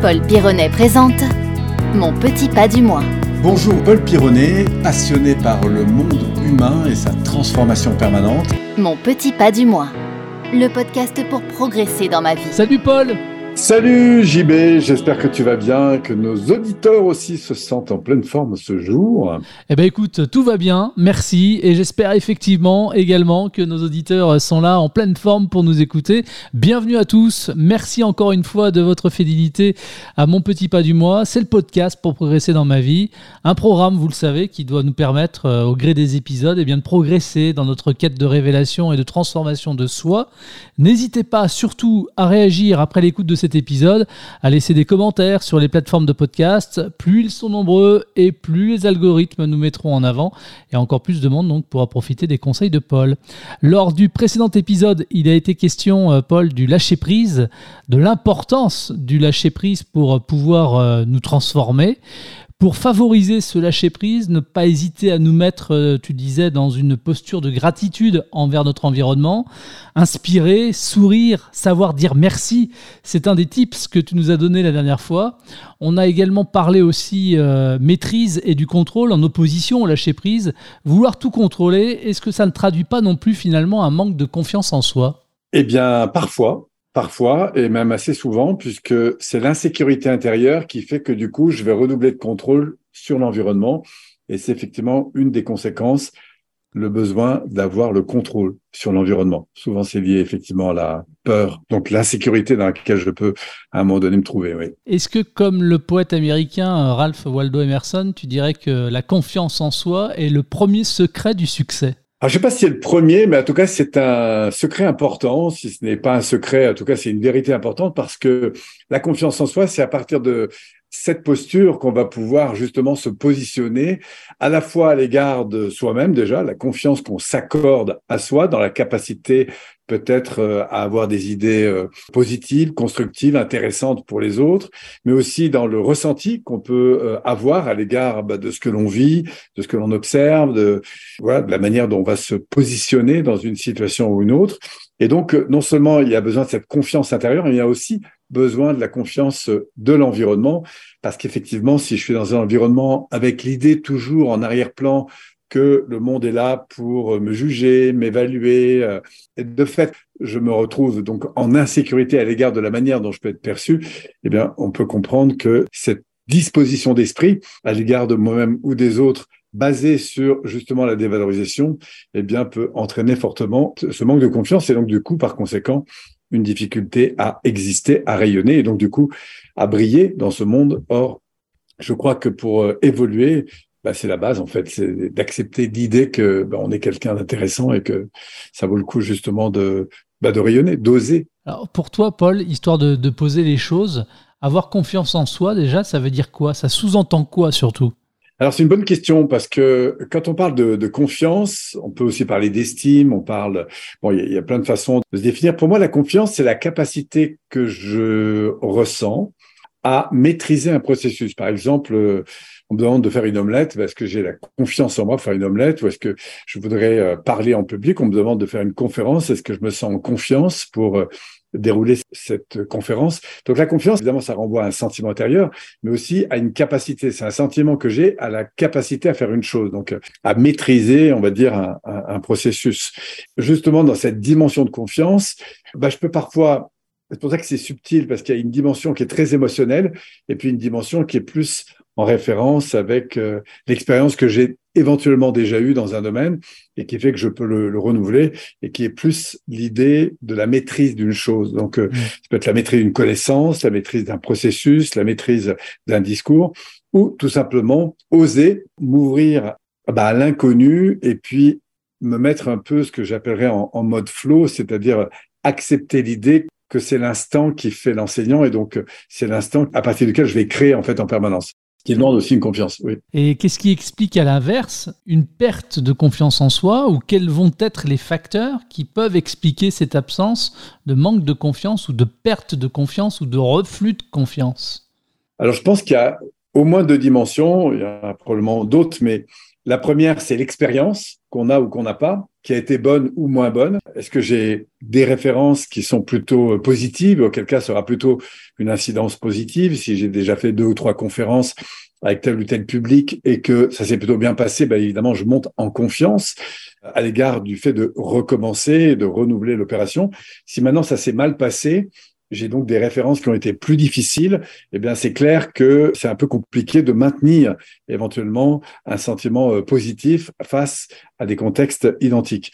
Paul Pironnet présente Mon petit pas du mois. Bonjour Paul Pironnet, passionné par le monde humain et sa transformation permanente. Mon petit pas du mois. Le podcast pour progresser dans ma vie. Salut Paul Salut JB, j'espère que tu vas bien, que nos auditeurs aussi se sentent en pleine forme ce jour. Eh bien écoute, tout va bien, merci, et j'espère effectivement également que nos auditeurs sont là en pleine forme pour nous écouter. Bienvenue à tous, merci encore une fois de votre fidélité à Mon Petit Pas du Mois. C'est le podcast pour progresser dans ma vie, un programme, vous le savez, qui doit nous permettre, euh, au gré des épisodes, eh bien, de progresser dans notre quête de révélation et de transformation de soi. N'hésitez pas surtout à réagir après l'écoute de cet épisode, à laisser des commentaires sur les plateformes de podcast. Plus ils sont nombreux et plus les algorithmes nous mettront en avant et encore plus de monde donc pourra profiter des conseils de Paul. Lors du précédent épisode, il a été question, euh, Paul, du lâcher prise, de l'importance du lâcher prise pour pouvoir euh, nous transformer. Pour favoriser ce lâcher-prise, ne pas hésiter à nous mettre, euh, tu disais, dans une posture de gratitude envers notre environnement, inspirer, sourire, savoir dire merci, c'est un des tips que tu nous as donné la dernière fois. On a également parlé aussi euh, maîtrise et du contrôle en opposition au lâcher-prise. Vouloir tout contrôler, est-ce que ça ne traduit pas non plus finalement un manque de confiance en soi? Eh bien, parfois, Parfois, et même assez souvent, puisque c'est l'insécurité intérieure qui fait que du coup, je vais redoubler de contrôle sur l'environnement. Et c'est effectivement une des conséquences, le besoin d'avoir le contrôle sur l'environnement. Souvent, c'est lié effectivement à la peur, donc l'insécurité dans laquelle je peux à un moment donné me trouver. Est-ce que, comme le poète américain Ralph Waldo Emerson, tu dirais que la confiance en soi est le premier secret du succès? Je sais pas si c'est le premier, mais en tout cas, c'est un secret important. Si ce n'est pas un secret, en tout cas, c'est une vérité importante parce que la confiance en soi, c'est à partir de cette posture qu'on va pouvoir justement se positionner à la fois à l'égard de soi-même déjà, la confiance qu'on s'accorde à soi dans la capacité peut-être euh, à avoir des idées euh, positives, constructives, intéressantes pour les autres, mais aussi dans le ressenti qu'on peut euh, avoir à l'égard bah, de ce que l'on vit, de ce que l'on observe, de voilà, de la manière dont on va se positionner dans une situation ou une autre. Et donc, non seulement il y a besoin de cette confiance intérieure, mais il y a aussi besoin de la confiance de l'environnement, parce qu'effectivement, si je suis dans un environnement avec l'idée toujours en arrière-plan que le monde est là pour me juger, m'évaluer, euh, et de fait, je me retrouve donc en insécurité à l'égard de la manière dont je peux être perçu, eh bien, on peut comprendre que cette disposition d'esprit à l'égard de moi-même ou des autres basée sur justement la dévalorisation, eh bien, peut entraîner fortement ce manque de confiance et donc du coup, par conséquent, une difficulté à exister, à rayonner et donc du coup à briller dans ce monde. Or, je crois que pour euh, évoluer, bah, c'est la base en fait, c'est d'accepter l'idée que bah, on est quelqu'un d'intéressant et que ça vaut le coup justement de, bah, de rayonner, d'oser. Alors pour toi, Paul, histoire de, de poser les choses, avoir confiance en soi déjà, ça veut dire quoi? Ça sous-entend quoi surtout? Alors c'est une bonne question parce que quand on parle de, confiance, on peut aussi parler d'estime, on parle, bon, il y, a plein de façons de se définir. Pour moi, la confiance, c'est la capacité que je ressens à maîtriser un processus. Par exemple, on me demande de faire une omelette, est-ce que j'ai la confiance en moi pour faire une omelette ou est-ce que je voudrais euh, parler en public? On me demande de faire une conférence, est-ce que je me sens en confiance pour euh, dérouler cette conférence. Donc la confiance, évidemment, ça renvoie à un sentiment intérieur, mais aussi à une capacité. C'est un sentiment que j'ai à la capacité à faire une chose, donc à maîtriser, on va dire, un, processus. Justement, dans cette dimension de confiance, bah, je peux parfois c'est pour ça que c'est subtil, parce qu'il y a une dimension qui est très émotionnelle et puis une dimension qui est plus en référence avec euh, l'expérience que j'ai éventuellement déjà eue dans un domaine et qui fait que je peux le, renouveler et qui est plus l'idée de la maîtrise d'une chose. Donc, euh, mmh. ça peut être la maîtrise d'une connaissance, la maîtrise d'un processus, la maîtrise d'un discours ou tout simplement oser m'ouvrir bah, à l'inconnu et puis me mettre un peu ce que j'appellerais en, en mode flow, c'est-à-dire accepter l'idée que c'est l'instant qui fait l'enseignant et donc c'est l'instant à partir duquel je vais créer en fait en permanence qui demande aussi une confiance. Oui. Et qu'est-ce qui explique à l'inverse une perte de confiance en soi ou quels vont être les facteurs qui peuvent expliquer cette absence de manque de confiance ou de perte de confiance ou de reflux de confiance? Alors je pense qu'il y a au moins deux dimensions, il y en a probablement d'autres, mais La première, c'est l'expérience qu'on a ou qu'on n'a pas, qui a été bonne ou moins bonne. Est-ce que j'ai des références qui sont plutôt euh, positives, auquel cas sera plutôt une incidence positive. Si j'ai déjà fait deux ou trois conférences avec tel ou tel public et que ça s'est plutôt bien passé, ben évidemment, je monte en confiance à l'égard du fait de recommencer, de renouveler l'opération. Si maintenant ça s'est mal passé, j'ai donc des références qui ont été plus difficiles, eh bien c'est clair que c'est un peu compliqué de maintenir éventuellement un sentiment euh, positif face à des contextes identiques.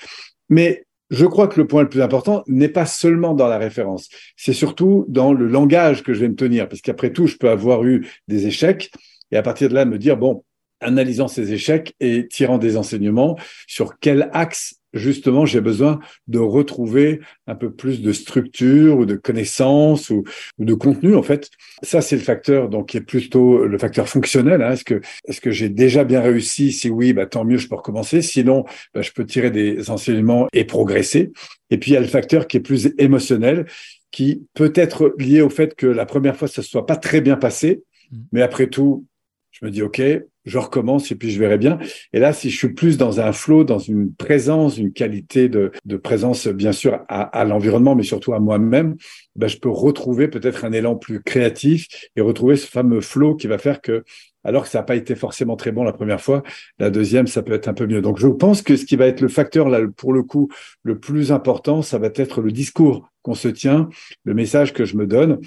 Mais je crois que le point le plus important n'est pas seulement dans la référence, c'est surtout dans le langage que je vais me tenir, parce qu'après tout, je peux avoir eu des échecs et à partir de là me dire, bon, analysant ces échecs et tirant des enseignements sur quel axe justement, j'ai besoin de retrouver un peu plus de structure ou de connaissances ou, de contenu. En fait, ça, c'est le facteur donc qui est plutôt le facteur fonctionnel. Hein. Est-ce que est-ce que j'ai déjà bien réussi? Si oui, bah, tant mieux, je peux recommencer. Sinon, bah, je peux tirer des enseignements et progresser. Et puis il y a le facteur qui est plus émotionnel, qui peut être lié au fait que la première fois, ça ne soit pas très bien passé, mmh. mais après tout, je me dis OK, je recommence et puis je verrai bien. Et là, si je suis plus dans un flow, dans une présence, une qualité de, de présence, bien sûr, à, à l'environnement, mais surtout à moi-même, ben, je peux retrouver peut-être un élan plus créatif et retrouver ce fameux flow qui va faire que, alors que ça n'a pas été forcément très bon la première fois, la deuxième, ça peut être un peu mieux. Donc, je pense que ce qui va être le facteur, là, pour le coup, le plus important, ça va être le discours qu'on se tient, le message que je me donne.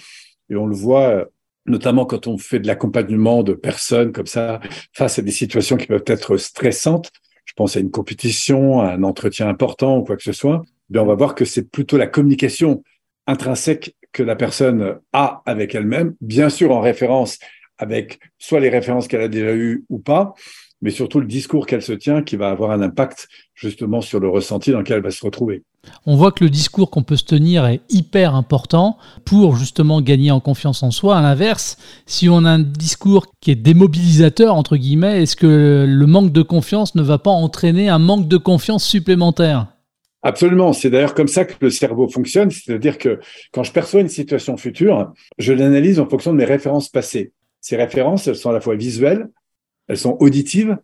Et on le voit notamment quand on fait de l'accompagnement de personnes comme ça face à des situations qui peuvent être stressantes. Je pense à une compétition, à un entretien important ou quoi que ce soit. Bien, on va voir que c'est plutôt la communication intrinsèque que la personne a avec elle-même, bien sûr en référence avec soit les références qu'elle a déjà eues ou pas, mais surtout le discours qu'elle se tient qui va avoir un impact justement sur le ressenti dans lequel elle va se retrouver. On voit que le discours qu'on peut se tenir est hyper important pour justement gagner en confiance en soi. À l'inverse, si on a un discours qui est démobilisateur, entre guillemets, est-ce que le manque de confiance ne va pas entraîner un manque de confiance supplémentaire? Absolument. C'est d'ailleurs comme ça que le cerveau fonctionne. C'est-à-dire que quand je perçois une situation future, je l'analyse en fonction de mes références passées. Ces références, elles sont à la fois visuelles, elles sont auditives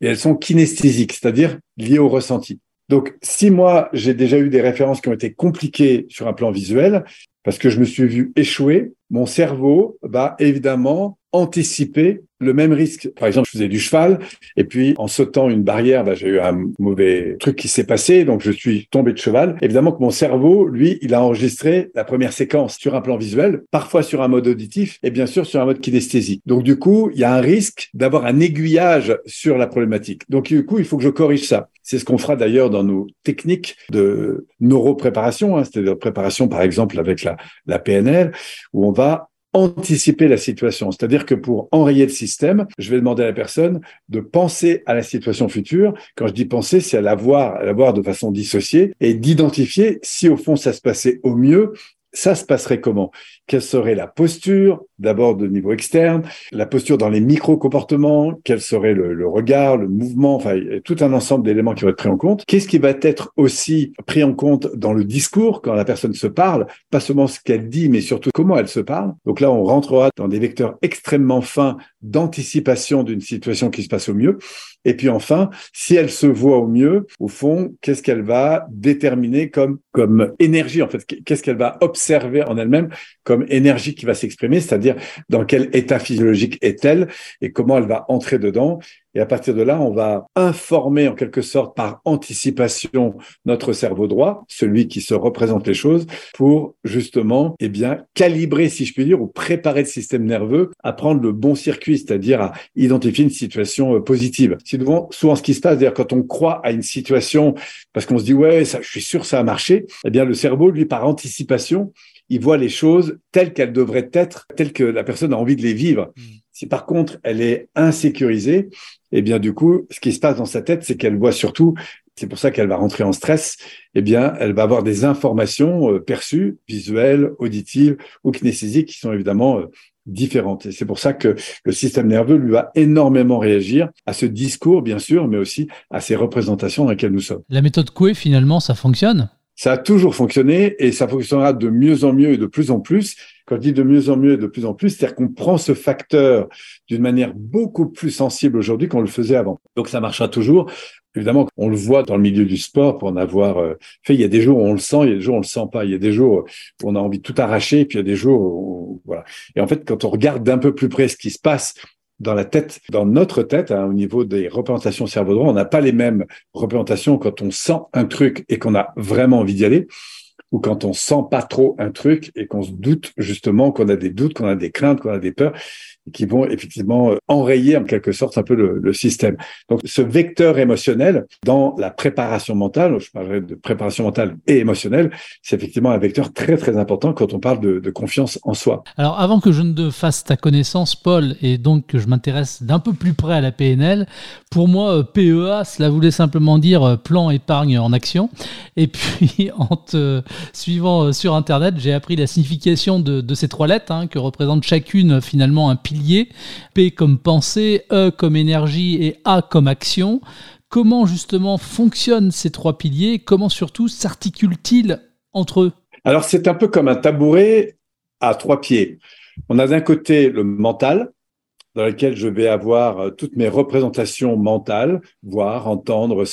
et elles sont kinesthésiques, c'est-à-dire liées au ressenti. Donc, si moi, j'ai déjà eu des références qui ont été compliquées sur un plan visuel, parce que je me suis vu échouer, mon cerveau va évidemment anticiper le même risque. Par exemple, je faisais du cheval et puis en sautant une barrière, bah, j'ai eu un mauvais truc qui s'est passé, donc je suis tombé de cheval. Évidemment que mon cerveau, lui, il a enregistré la première séquence sur un plan visuel, parfois sur un mode auditif et bien sûr sur un mode kinesthésique. Donc du coup, il y a un risque d'avoir un aiguillage sur la problématique. Donc du coup, il faut que je corrige ça. C'est ce qu'on fera d'ailleurs dans nos techniques de neuropréparation, hein, c'est-à-dire préparation par exemple avec la, la PNL, où on va anticiper la situation. C'est-à-dire que pour enrayer le système, je vais demander à la personne de penser à la situation future. Quand je dis penser, c'est à la voir, à la voir de façon dissociée et d'identifier si au fond ça se passait au mieux ça se passerait comment? Quelle serait la posture, d'abord de niveau externe, la posture dans les micro-comportements, quel serait le, regard, le mouvement, enfin, tout un ensemble d'éléments qui vont être pris en compte. Qu'est-ce qui va être aussi pris en compte dans le discours quand la personne se parle? Pas seulement ce qu'elle dit, mais surtout comment elle se parle. Donc là, on rentrera dans des vecteurs extrêmement fins d'anticipation d'une situation qui se passe au mieux. Et puis enfin, si elle se voit au mieux, au fond, qu'est-ce qu'elle va déterminer comme, comme énergie, en fait, qu'est-ce qu'elle va observer en elle-même comme énergie qui va s'exprimer, c'est-à-dire dans quel état physiologique est-elle et comment elle va entrer dedans et à partir de là, on va informer en quelque sorte par anticipation notre cerveau droit, celui qui se représente les choses, pour justement, eh bien, calibrer, si je puis dire, ou préparer le système nerveux à prendre le bon circuit, c'est-à-dire à identifier une situation euh, positive. C'est souvent, ce qui se passe, c'est-à-dire quand on croit à une situation, parce qu'on se dit, ouais, je suis sûr ça a marché, eh bien, le cerveau, lui, par anticipation, il voit les choses telles qu'elles devraient être, telles que la personne a envie de les vivre. Mmh. Si par contre elle est insécurisée, eh bien du coup, ce qui se passe dans sa tête, c'est qu'elle voit surtout, c'est pour ça qu'elle va rentrer en stress, eh bien elle va avoir des informations euh, perçues, visuelles, auditives ou kinesthésiques qui sont évidemment euh, différentes. Et c'est pour ça que le système nerveux lui va énormément réagir à ce discours, bien sûr, mais aussi à ces représentations dans lesquelles nous sommes. La méthode Coué, finalement, ça fonctionne? Ça a toujours fonctionné et ça fonctionnera de mieux en mieux et de plus en plus. Quand je dis de mieux en mieux et de plus en plus, c'est-à-dire qu'on prend ce facteur d'une manière beaucoup plus sensible aujourd'hui qu'on le faisait avant. Donc ça marchera toujours. Évidemment, on le voit dans le milieu du sport pour en avoir euh, fait. Il y a des jours où on le sent, il y a des jours où on le sent pas. Il y a des jours où on a envie de tout arracher, et puis il y a des jours où, voilà. Et en fait, quand on regarde d'un peu plus près ce qui se passe dans la tête, dans notre tête, hein, au niveau des représentations cerveau droit, on n'a pas les mêmes représentations quand on sent un truc et qu'on a vraiment envie d'y aller ou quand on sent pas trop un truc et qu'on se doute justement qu'on a des doutes, qu'on a des craintes, qu'on a des peurs qui vont effectivement euh, enrayer en quelque sorte un peu le, système. Donc ce vecteur émotionnel dans la préparation mentale, je parlerai de préparation mentale et émotionnelle, c'est effectivement un vecteur très très important quand on parle de, confiance en soi. Alors avant que je ne fasse ta connaissance, Paul, et donc que je m'intéresse d'un peu plus près à la PNL, pour moi euh, PEA, cela voulait simplement dire euh, plan épargne en action. Et puis en suivant sur Internet, j'ai appris la signification de, ces trois lettres hein, que représente chacune finalement un pilier P comme pensée, E comme énergie et A comme action. Comment justement fonctionnent ces trois piliers? Comment surtout s'articulent-ils entre eux? Alors c'est un peu comme un tabouret à trois pieds. On a d'un côté le mental, dans lequel je vais avoir euh, toutes mes représentations mentales, voir, entendre,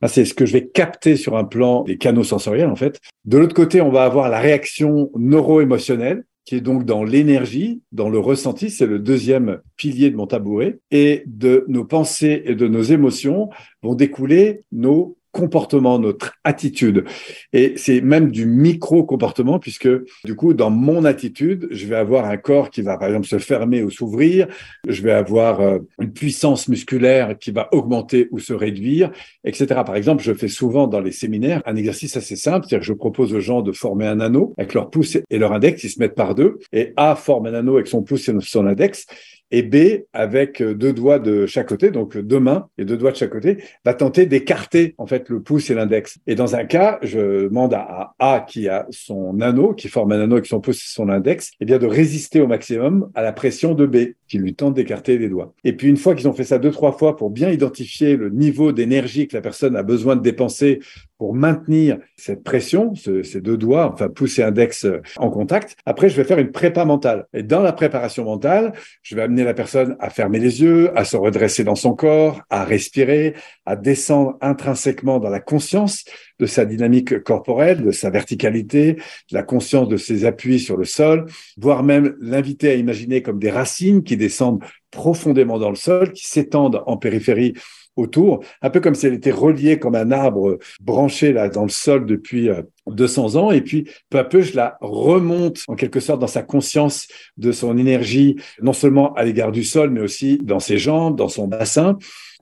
ressentir. C'est ce que je vais capter sur un plan des canaux sensoriels, en fait. De l'autre côté, on va avoir la réaction neuro-émotionnelle, qui est donc dans l'énergie, dans le ressenti, c'est le deuxième pilier de mon tabouret, et de nos pensées et de nos émotions vont découler nos comportement, notre attitude. Et c'est même du micro-comportement, puisque du coup, dans mon attitude, je vais avoir un corps qui va, par exemple, se fermer ou s'ouvrir, je vais avoir euh, une puissance musculaire qui va augmenter ou se réduire, etc. Par exemple, je fais souvent dans les séminaires un exercice assez simple, c'est-à-dire que je propose aux gens de former un anneau avec leur pouce et leur index, ils se mettent par deux, et A forme un anneau avec son pouce et son index, et B, avec euh, deux doigts de chaque côté, donc deux mains et deux doigts de chaque côté, va tenter d'écarter en fait le pouce et l'index. Et dans un cas, je demande à A qui a son anneau, qui forme un anneau avec son pouce et son index, eh bien de résister au maximum à la pression de B, qui lui tente d'écarter les doigts. Et puis une fois qu'ils ont fait ça deux trois fois pour bien identifier le niveau d'énergie que la personne a besoin de dépenser pour maintenir cette pression, ces deux doigts, enfin pouce et index euh, en contact. Après, je vais faire une prépa mentale. Et dans la préparation mentale, je vais amener la personne à fermer les yeux, à se redresser dans son corps, à respirer, à descendre intrinsèquement dans la conscience de sa dynamique corporelle, de sa verticalité, de la conscience de ses appuis sur le sol, voire même l'inviter à imaginer comme des racines qui descendent profondément dans le sol, qui s'étendent en périphérie autour, un peu comme si elle était reliée comme un arbre branché là dans le sol depuis 200 euh, ans, et puis peu à peu je la remonte en quelque sorte dans sa conscience de son énergie, non seulement à l'égard du sol, mais aussi dans ses jambes, dans son bassin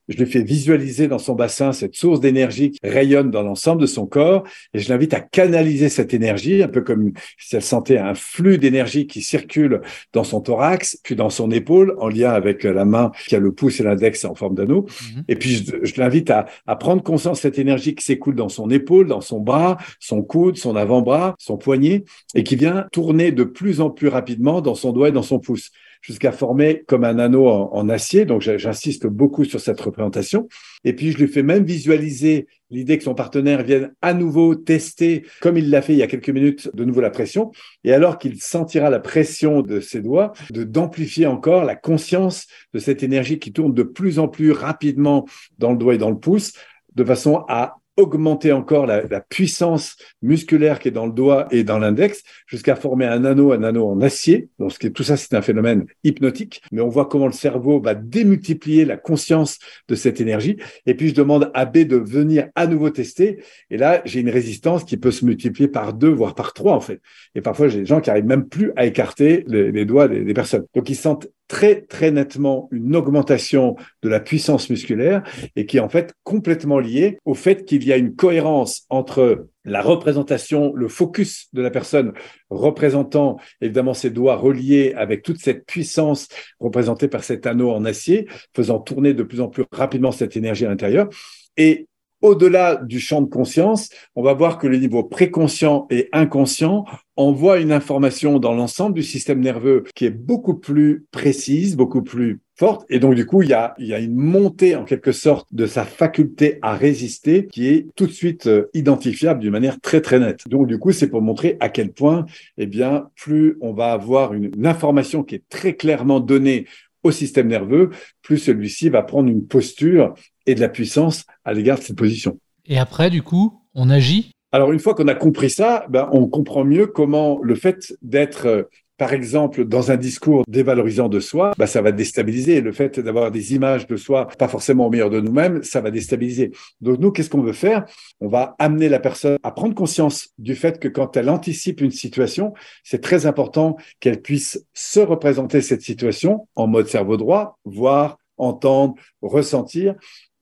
je lui fais visualiser dans son bassin cette source d'énergie qui rayonne dans l'ensemble de son corps et je l'invite à canaliser cette énergie, un peu comme si elle sentait un flux d'énergie qui circule dans son thorax, puis dans son épaule, en lien avec la main qui a le pouce et l'index en forme d'anneau. Mhm. Et puis je, l'invite à, à prendre conscience de cette énergie qui s'écoule dans son épaule, dans son bras, son coude, son avant-bras, son poignet, et qui vient tourner de plus en plus rapidement dans son doigt et dans son pouce jusqu'à former comme un anneau en, acier. Donc, j'insiste beaucoup sur cette représentation. Et puis, je lui fais même visualiser l'idée que son partenaire vienne à nouveau tester, comme il l'a fait il y a quelques minutes, de nouveau la pression. Et alors qu'il sentira la pression de ses doigts, de d'amplifier encore la conscience de cette énergie qui tourne de plus en plus rapidement dans le doigt et dans le pouce, de façon à augmenter encore la, puissance musculaire qui est dans le doigt et dans l'index jusqu'à former un anneau, un anneau en acier. Donc, tout ça, c'est un phénomène hypnotique, mais on voit comment le cerveau va démultiplier la conscience de cette énergie. Et puis, je demande à B de venir à nouveau tester. Et là, j'ai une résistance qui peut se multiplier par deux, voire par trois, en fait. Et parfois, j'ai des gens qui arrivent même plus à écarter les, doigts des, des personnes. Donc, ils sentent très très nettement une augmentation de la puissance musculaire et qui est en fait complètement liée au fait qu'il y a une cohérence entre la représentation, le focus de la personne représentant évidemment ses doigts reliés avec toute cette puissance représentée par cet anneau en acier, faisant tourner de plus en plus rapidement cette énergie à l'intérieur, et au-delà du champ de conscience, on va voir que le niveau préconscient et inconscient envoie une information dans l'ensemble du système nerveux qui est beaucoup plus précise, beaucoup plus forte. Et donc, du coup, il y a, une montée, en quelque sorte, de sa faculté à résister qui est tout de suite euh, identifiable d'une manière très, très nette. Donc, du coup, c'est pour montrer à quel point, eh bien, plus on va avoir une information qui est très clairement donnée au système nerveux, plus celui-ci va prendre une posture et de la puissance à l'égard de cette position. Et après, du coup, on agit? Alors, une fois qu'on a compris ça, ben, on comprend mieux comment le fait d'être par exemple, dans un discours dévalorisant de soi, ben, ça va déstabiliser. Le fait d'avoir des images de soi pas forcément au meilleur de nous-mêmes, ça va déstabiliser. Donc nous, qu'est-ce qu'on veut faire? On va amener la personne à prendre conscience du fait que quand elle anticipe une situation, c'est très important qu'elle puisse se représenter cette situation en mode cerveau droit, voir, entendre, ressentir,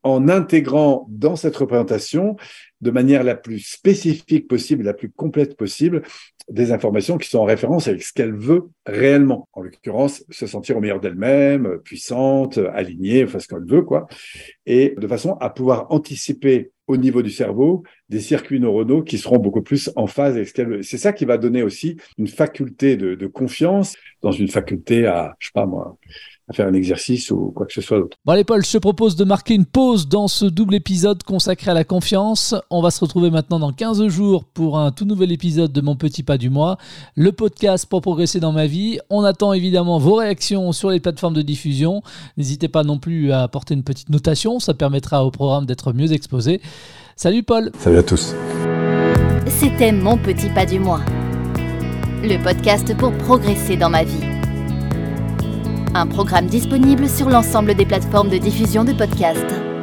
en intégrant dans cette représentation de manière la plus spécifique possible, la plus complète possible, des informations qui sont en référence avec ce qu'elle veut réellement. En l'occurrence, se sentir au meilleur d'elle-même, puissante, alignée, enfin ce qu'elle veut, quoi. Et de façon à pouvoir anticiper au niveau du cerveau des circuits neuronaux qui seront beaucoup plus en phase avec ce qu'elle veut. C'est ça qui va donner aussi une faculté de, de confiance dans une faculté à, je sais pas moi, à faire un exercice ou quoi que ce soit d'autre. Bon allez Paul, je te propose de marquer une pause dans ce double épisode consacré à la confiance. On va se retrouver maintenant dans 15 jours pour un tout nouvel épisode de Mon Petit Pas du Mois, le podcast pour progresser dans ma vie. On attend évidemment vos réactions sur les plateformes de diffusion. N'hésitez pas non plus à apporter une petite notation, ça permettra au programme d'être mieux exposé. Salut Paul Salut à tous C'était Mon Petit Pas du Mois, le podcast pour progresser dans ma vie. Un programme disponible sur l'ensemble des plateformes de diffusion de podcasts.